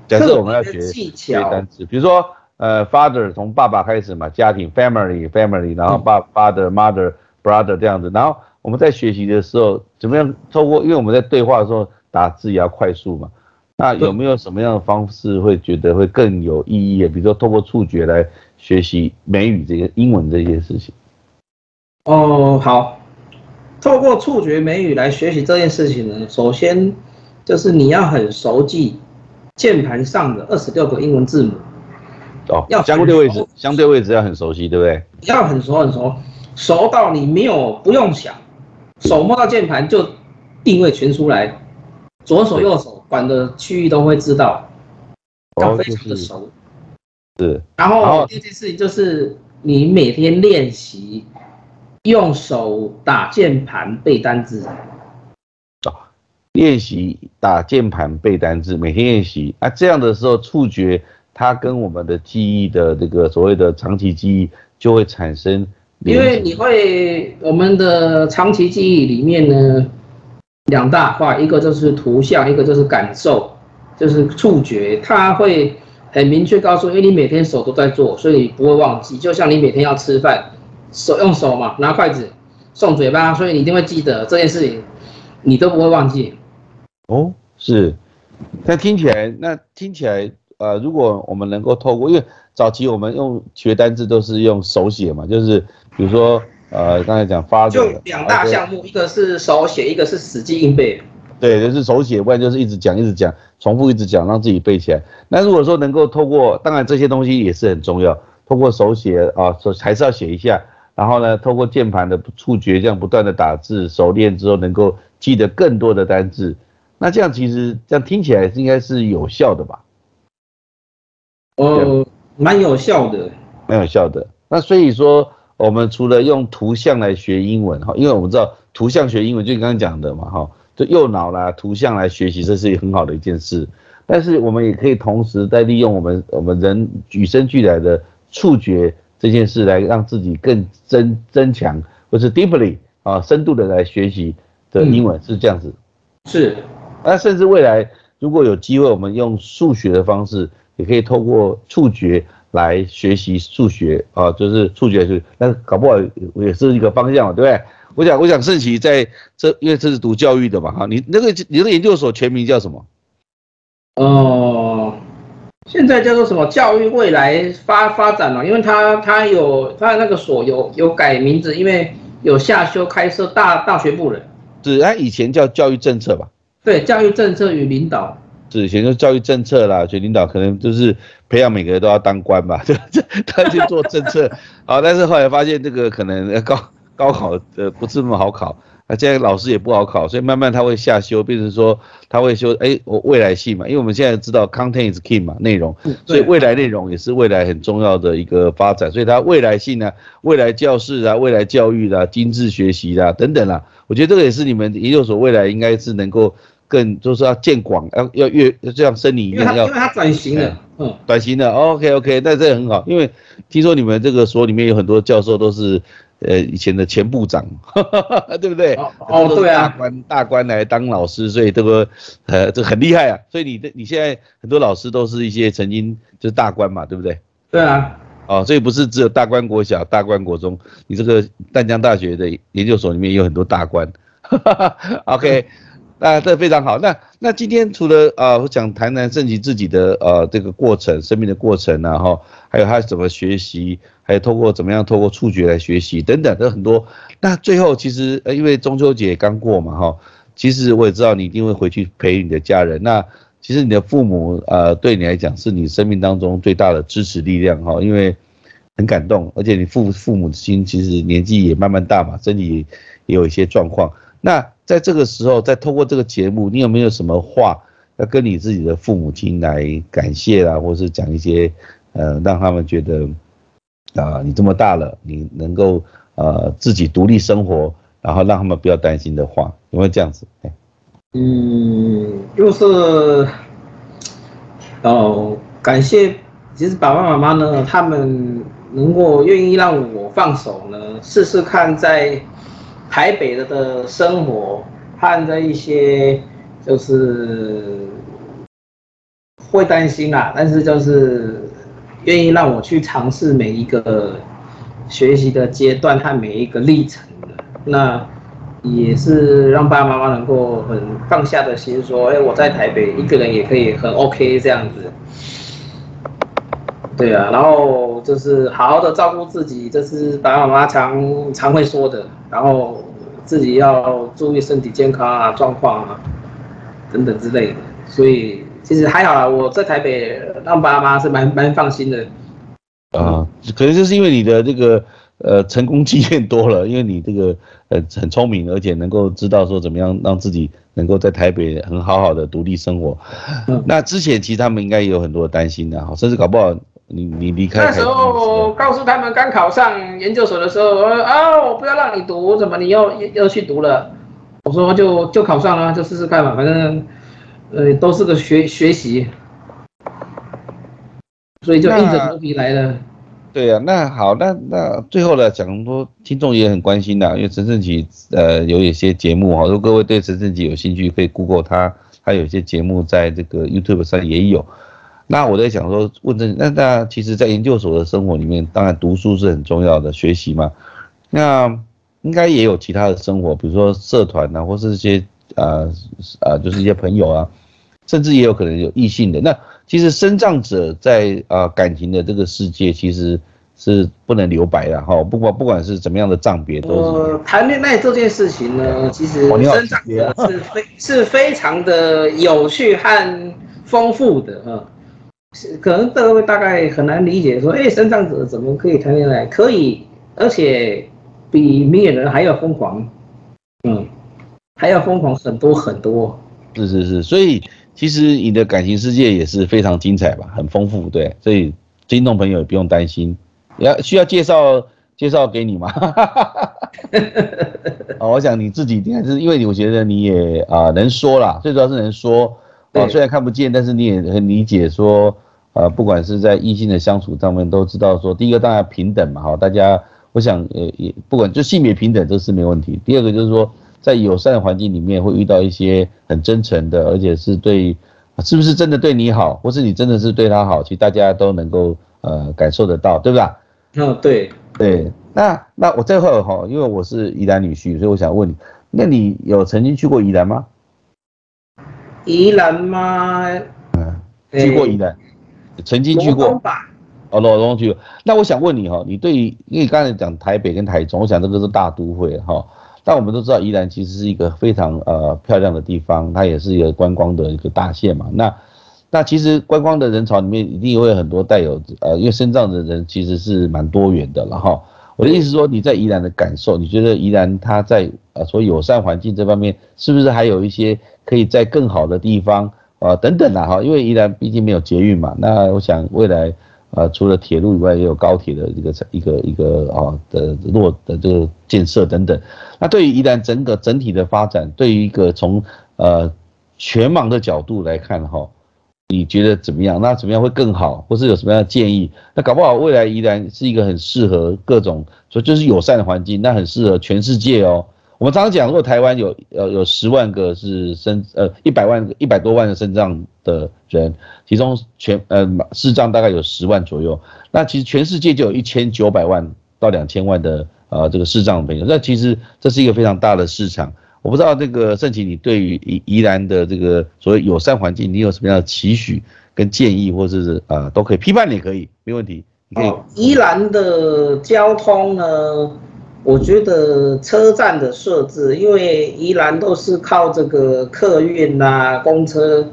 假设我们要学背单词，比如说。呃，father 从爸爸开始嘛，家庭 family family，然后爸 father mother brother 这样子，然后我们在学习的时候怎么样透过，因为我们在对话的时候打字也要快速嘛，那有没有什么样的方式会觉得会更有意义？比如说透过触觉来学习美语这些英文这些事情。哦，好，透过触觉美语来学习这件事情呢，首先就是你要很熟记键盘上的二十六个英文字母。哦，要相对位置，相对位置要很熟悉，对不对？要很熟很熟，熟到你没有不用想，手摸到键盘就定位全出来，左手右手管的区域都会知道，要非常的熟。是。然后第一件事情就是你每天练习用手打键盘背单词。哦，练习打键盘背单词，每天练习啊，这样的时候触觉。它跟我们的记忆的这个所谓的长期记忆就会产生，因为你会我们的长期记忆里面呢，两大块，一个就是图像，一个就是感受，就是触觉，它会很明确告诉，因为你每天手都在做，所以你不会忘记。就像你每天要吃饭，手用手嘛，拿筷子送嘴巴，所以你一定会记得这件事情，你都不会忘记。哦，是，那听起来，那听起来。呃，如果我们能够透过，因为早期我们用学单字都是用手写嘛，就是比如说，呃，刚才讲发就两大项目，一个是手写，一个是死记硬背。对，就是手写，不然就是一直讲，一直讲，重复一直讲，让自己背起来。那如果说能够透过，当然这些东西也是很重要，透过手写啊，手还是要写一下，然后呢，透过键盘的触觉这样不断的打字，熟练之后能够记得更多的单字，那这样其实这样听起来应该是有效的吧？哦，蛮有效的，蛮有效的。那所以说，我们除了用图像来学英文哈，因为我们知道图像学英文就你刚刚讲的嘛哈，就右脑啦，图像来学习，这是很好的一件事。但是我们也可以同时在利用我们我们人与生俱来的触觉这件事，来让自己更增增强，或是 deeply 啊深度的来学习的英文，是这样子。是。那甚至未来如果有机会，我们用数学的方式。也可以透过触觉来学习数学啊，就是数学是，那搞不好也是一个方向，对不对？我想，我想盛奇在这，因为这是读教育的嘛，哈，你那个你的研究所全名叫什么？哦，现在叫做什么？教育未来发发展嘛，因为他他有它那个所有有改名字，因为有下修开设大大学部了。是，它以前叫教育政策吧？对，教育政策与领导。是以前就教育政策啦，学领导可能就是培养每个人都要当官吧，对这他去做政策，(laughs) 好，但是后来发现这个可能 (laughs) 高高考呃不是那么好考，啊，现在老师也不好考，所以慢慢他会下修，变成说他会修，哎，我未来系嘛，因为我们现在知道 content is king 嘛，内容，所以未来内容也是未来很重要的一个发展，所以它未来性呢，未来教室啊，未来教育啦，精致学习啦等等啦，我觉得这个也是你们研究所未来应该是能够。更就是要见广，要要越就像森林一样，要因为它转型了，嗯，转型了，OK OK，那这很好，因为听说你们这个所里面有很多教授都是呃以前的前部长，(laughs) 对不对？哦，对啊，大官大官来当老师，所以这个呃这很厉害啊。所以你的你现在很多老师都是一些曾经就是大官嘛，对不对？对啊。哦，所以不是只有大官国小、大官国中，你这个淡江大学的研究所里面有很多大官。(laughs) OK，那这非常好。那那今天除了啊，我想谈谈盛奇自己的呃这个过程、生命的过程，然后还有他怎么学习，还有透过怎么样透过触觉来学习等等，都很多。那最后其实呃，因为中秋节刚过嘛，哈，其实我也知道你一定会回去陪你的家人。那其实你的父母，呃，对你来讲是你生命当中最大的支持力量哈，因为很感动，而且你父父母亲其实年纪也慢慢大嘛，身体也有一些状况。那在这个时候，在透过这个节目，你有没有什么话要跟你自己的父母亲来感谢啊，或是讲一些，呃，让他们觉得，啊，你这么大了，你能够呃自己独立生活，然后让他们不要担心的话，有没有这样子？嗯，就是，哦，感谢，其实爸爸妈妈呢，他们能够愿意让我放手呢，试试看在台北的的生活，和在一些就是会担心啦，但是就是愿意让我去尝试每一个学习的阶段和每一个历程的那。也是让爸爸妈妈能够很放下的心，说：“哎，我在台北一个人也可以很 OK 这样子。”对啊，然后就是好好的照顾自己，这是爸爸妈妈常常会说的。然后自己要注意身体健康啊、状况啊等等之类的。所以其实还好啦，我在台北让爸爸妈妈是蛮蛮放心的。啊，可能就是因为你的这个。呃，成功经验多了，因为你这个呃很聪明，而且能够知道说怎么样让自己能够在台北很好好的独立生活。那之前其实他们应该也有很多担心的哈，甚至搞不好你你离开那时候告诉他们刚考上研究所的时候，啊，我不要让你读，怎么你又又去读了？我说就就考上了，就试试看嘛，反正呃都是个学学习，所以就硬着头皮来了。对呀，那好，那那最后呢，讲多听众也很关心的，因为陈胜奇呃有一些节目哈，如果各位对陈胜奇有兴趣，可以 Google 他，他有些节目在这个 YouTube 上也有。那我在想说，问这那那其实，在研究所的生活里面，当然读书是很重要的，学习嘛。那应该也有其他的生活，比如说社团啊，或是一些呃呃，就是一些朋友啊，甚至也有可能有异性的那。其实生长者在啊感情的这个世界，其实是不能留白的哈。不管不管是怎么样的账别，都是谈恋爱这件事情呢，其实生长者是非是非常的有趣和丰富的哈。可能各位大概很难理解，说哎，生长者怎么可以谈恋爱？可以，而且比明眼人还要疯狂，嗯，还要疯狂很多很多。是是是，所以。其实你的感情世界也是非常精彩吧，很丰富，对，所以听众朋友也不用担心，要需要介绍介绍给你吗？(laughs) 哦，我想你自己还是因为我觉得你也啊能说啦，最主要是能说，哦，虽然看不见，但是你也很理解说，呃，不管是在异性的相处上面，都知道说，第一个当然平等嘛，哈，大家我想呃也不管就性别平等这是没问题，第二个就是说。在友善的环境里面，会遇到一些很真诚的，而且是对，是不是真的对你好，或是你真的是对他好，其实大家都能够呃感受得到，对不对？嗯，对对。那那我最后哈，因为我是宜兰女婿，所以我想问你，那你有曾经去过宜兰吗？宜兰吗？嗯，去过宜兰，曾经去过。哦，罗东去过。那我想问你哈，你对于因为刚才讲台北跟台中，我想这个是大都会哈。但我们都知道，宜兰其实是一个非常呃漂亮的地方，它也是一个观光的一个大县嘛。那那其实观光的人潮里面，一定会有很多带有呃，因为深藏的人其实是蛮多元的了哈。我的意思说，你在宜兰的感受，你觉得宜兰它在呃说友善环境这方面，是不是还有一些可以在更好的地方啊等等啦哈？因为宜兰毕竟没有捷运嘛，那我想未来。呃，除了铁路以外，也有高铁的一个一个一个啊的落的这个建设等等。那对于宜兰整个整体的发展，对于一个从呃全盲的角度来看哈，你觉得怎么样？那怎么样会更好，或是有什么样的建议？那搞不好未来宜兰是一个很适合各种，所以就是友善的环境，那很适合全世界哦。我们常常讲，如果台湾有呃有十万个是生呃一百万一百多万的肾脏的人，其中全呃视障大概有十万左右，那其实全世界就有一千九百万到两千万的呃这个视障朋友，那其实这是一个非常大的市场。我不知道这个盛奇，你对于宜宜兰的这个所谓友善环境，你有什么样的期许跟建议，或者是啊都可以批判也可以，没问题。哦，宜兰的交通呢，我觉得车站的设置，因为宜兰都是靠这个客运呐、公车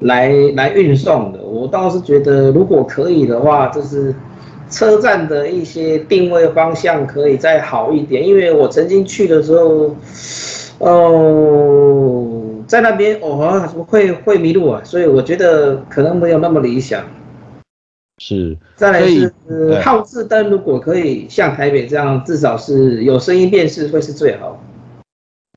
来来运送的，我倒是觉得如果可以的话，就是车站的一些定位方向可以再好一点，因为我曾经去的时候。哦，在那边哦会会迷路啊，所以我觉得可能没有那么理想。是，再来是号志灯，如果可以像台北这样，至少是有声音辨识，会是最好。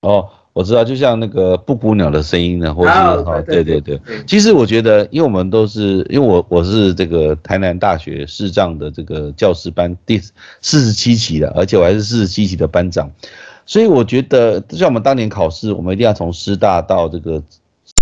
哦，我知道，就像那个布谷鸟的声音呢，或者是哦，对对对。其实我觉得，因为我们都是，因为我我是这个台南大学视障的这个教师班第四十七期的，而且我还是四十七期的班长。所以我觉得，就像我们当年考试，我们一定要从师大到这个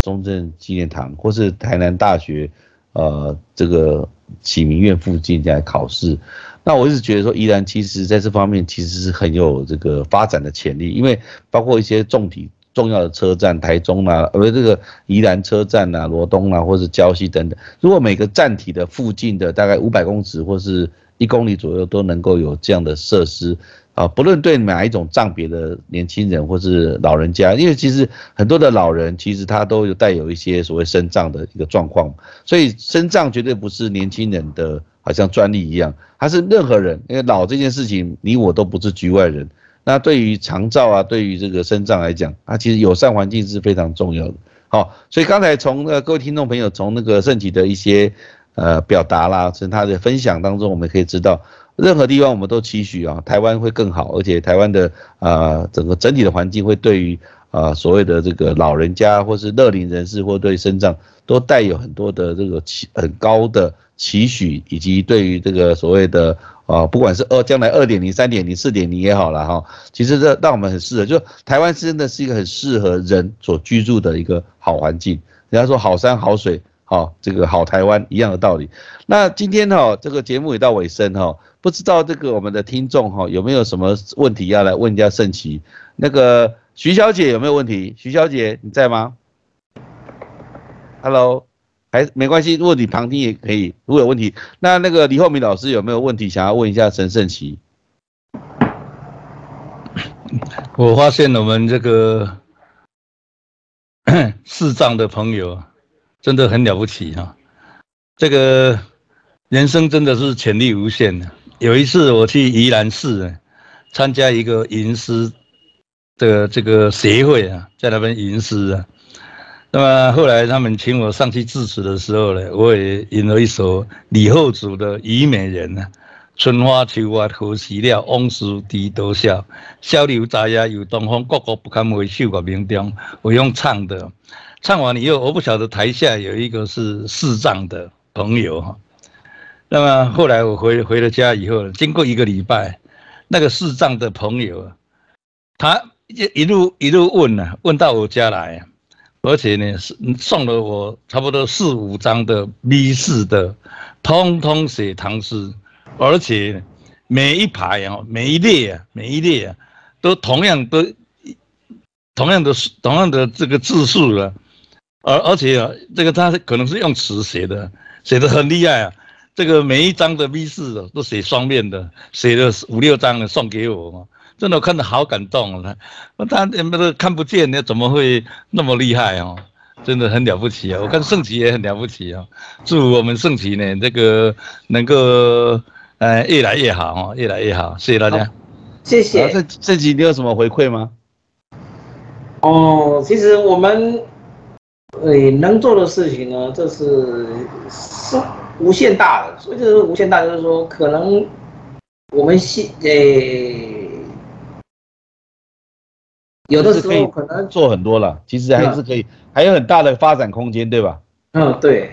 中正纪念堂，或是台南大学，呃，这个启明院附近来考试。那我一直觉得说，宜兰其实在这方面其实是很有这个发展的潜力，因为包括一些重体重要的车站，台中啊，呃，这个宜兰车站啊，罗东啊，或者礁溪等等，如果每个站体的附近的大概五百公尺或是一公里左右都能够有这样的设施。啊，不论对哪一种障别的年轻人或是老人家，因为其实很多的老人其实他都有带有一些所谓身障的一个状况，所以身障绝对不是年轻人的好像专利一样，他是任何人，因为老这件事情你我都不是局外人。那对于长照啊，对于这个身障来讲，啊，其实友善环境是非常重要的。好，所以刚才从呃各位听众朋友从那个盛体的一些呃表达啦，从他的分享当中，我们可以知道。任何地方我们都期许啊，台湾会更好，而且台湾的呃整个整体的环境会对于呃所谓的这个老人家或是乐龄人士或对身障都带有很多的这个期很高的期许，以及对于这个所谓的啊不管是二将来二点零、三点零、四点零也好了哈，其实这让我们很适合，就台湾真的是一个很适合人所居住的一个好环境。人家说好山好水。好，这个好台湾一样的道理。那今天哈，这个节目也到尾声哈，不知道这个我们的听众哈有没有什么问题要来问一下盛奇？那个徐小姐有没有问题？徐小姐你在吗？Hello，还没关系，如果你旁听也可以。如果有问题，那那个李厚明老师有没有问题想要问一下陈盛奇？我发现我们这个 (coughs) 视障的朋友。真的很了不起哈，这个人生真的是潜力无限的。有一次我去宜兰市参加一个吟诗的这个协会啊，在那边吟诗啊。那么后来他们请我上去致辞的时候呢，我也吟了一首李后主的《虞美人》啊：“春花秋月何时了？往事知多少？小楼杂雅有东风，个个不堪回首个名中。”我用唱的。唱完以后，我不晓得台下有一个是视障的朋友哈。那么后来我回回了家以后，经过一个礼拜，那个视障的朋友，他一一路一路问呢，问到我家来，而且呢是送了我差不多四五张的 B 四的，通通写唐诗，而且每一排啊，每一列啊，每一列啊，都同样都同样的同样的这个字数了。而而且啊，这个他可能是用词写的，写的很厉害啊。这个每一张的 V 四都写双面的，写了五六张的送给我，真的我看得好感动啊。他他们都看不见，那怎么会那么厉害哦？真的很了不起啊！我看圣奇也很了不起啊。祝我们圣奇呢，这个能够呃越来越好哦，越来越好。谢谢大家，谢谢。盛盛奇，你有什么回馈吗？哦，其实我们。诶，能做的事情呢，这是是无限大的，所以就是无限大，就是说可能我们现诶有的时候可候能做很多了，其实还是可以，还有很大的发展空间，对吧？嗯，对。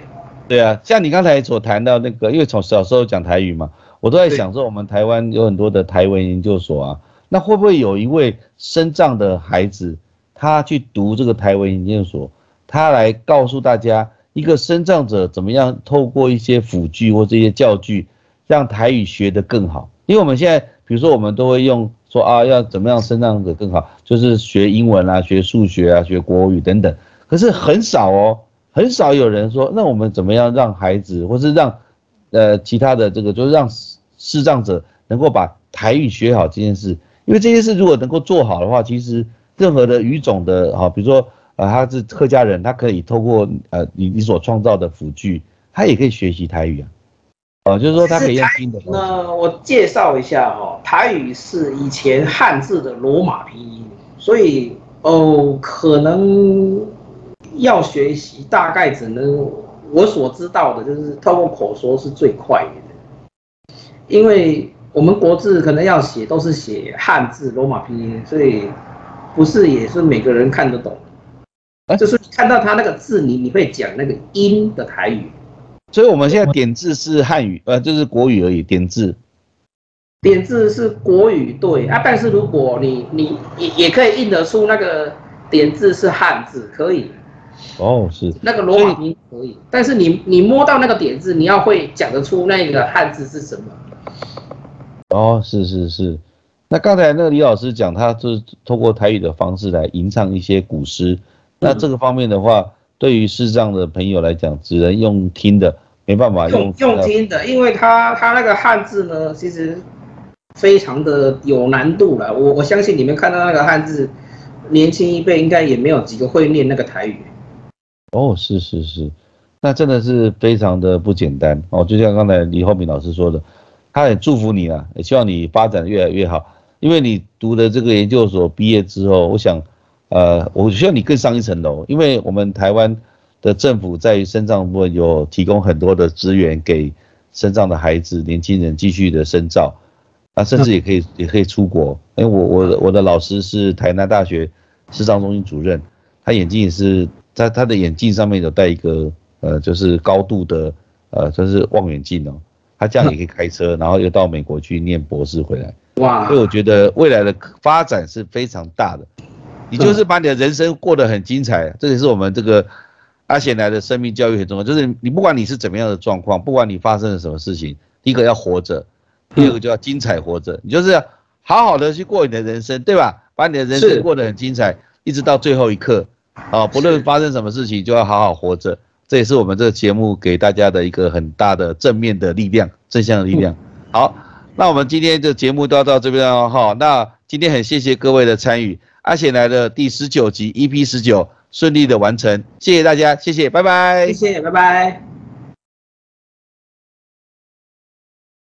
对啊，像你刚才所谈到那个，因为从小时候讲台语嘛，我都在想说，我们台湾有很多的台文研究所啊，那会不会有一位身障的孩子，他去读这个台文研究所，他来告诉大家，一个身障者怎么样透过一些辅具或这些教具，让台语学得更好？因为我们现在，比如说我们都会用说啊，要怎么样身障者更好，就是学英文啊，学数学啊，学国语等等，可是很少哦。很少有人说，那我们怎么样让孩子，或是让，呃，其他的这个，就是让视障者能够把台语学好这件事。因为这件事如果能够做好的话，其实任何的语种的，哈，比如说，呃，他是客家人，他可以透过呃你你所创造的辅具，他也可以学习台语啊，哦，就是说他可以用听的。那我介绍一下哦，台语是以前汉字的罗马拼音，所以哦，可能。要学习，大概只能我所知道的，就是透过口说是最快的，因为我们国字可能要写都是写汉字罗马拼音，所以不是也是每个人看得懂，就是看到他那个字，你你会讲那个音的台语，所以我们现在点字是汉语，呃，就是国语而已，点字，点字是国语对啊，但是如果你你也也可以印得出那个点字是汉字，可以。哦，是那个罗马拼可以，但是你你摸到那个点字，你要会讲得出那个汉字是什么。哦，是是是。那刚才那个李老师讲，他就是通过台语的方式来吟唱一些古诗。那这个方面的话，对于视障的朋友来讲，只能用听的，没办法用用听的，因为他他那个汉字呢，其实非常的有难度了。我我相信你们看到那个汉字，年轻一辈应该也没有几个会念那个台语。哦，是是是，那真的是非常的不简单哦。就像刚才李厚敏老师说的，他也祝福你啊，也希望你发展越来越好。因为你读的这个研究所毕业之后，我想，呃，我需要你更上一层楼。因为我们台湾的政府在于身障部分有提供很多的资源给身障的孩子、年轻人继续的深造，啊，甚至也可以也可以出国。因为我我我的老师是台南大学视障中心主任，他眼睛也是。他他的眼镜上面有戴一个呃，就是高度的呃，就是望远镜哦。他这样也可以开车，然后又到美国去念博士回来。哇！所以我觉得未来的发展是非常大的。你就是把你的人生过得很精彩，这也是我们这个阿贤来的生命教育很重要。就是你不管你是怎么样的状况，不管你发生了什么事情，第一个要活着，第二个就要精彩活着。你就是好好的去过你的人生，对吧？把你的人生过得很精彩，一直到最后一刻。啊，不论发生什么事情，就要好好活着。这也是我们这个节目给大家的一个很大的正面的力量，正向的力量。好，那我们今天的节目都要到这边了哈。那今天很谢谢各位的参与，阿贤来的第十九集 EP 十九顺利的完成，谢谢大家，谢谢，拜拜，谢谢，拜拜。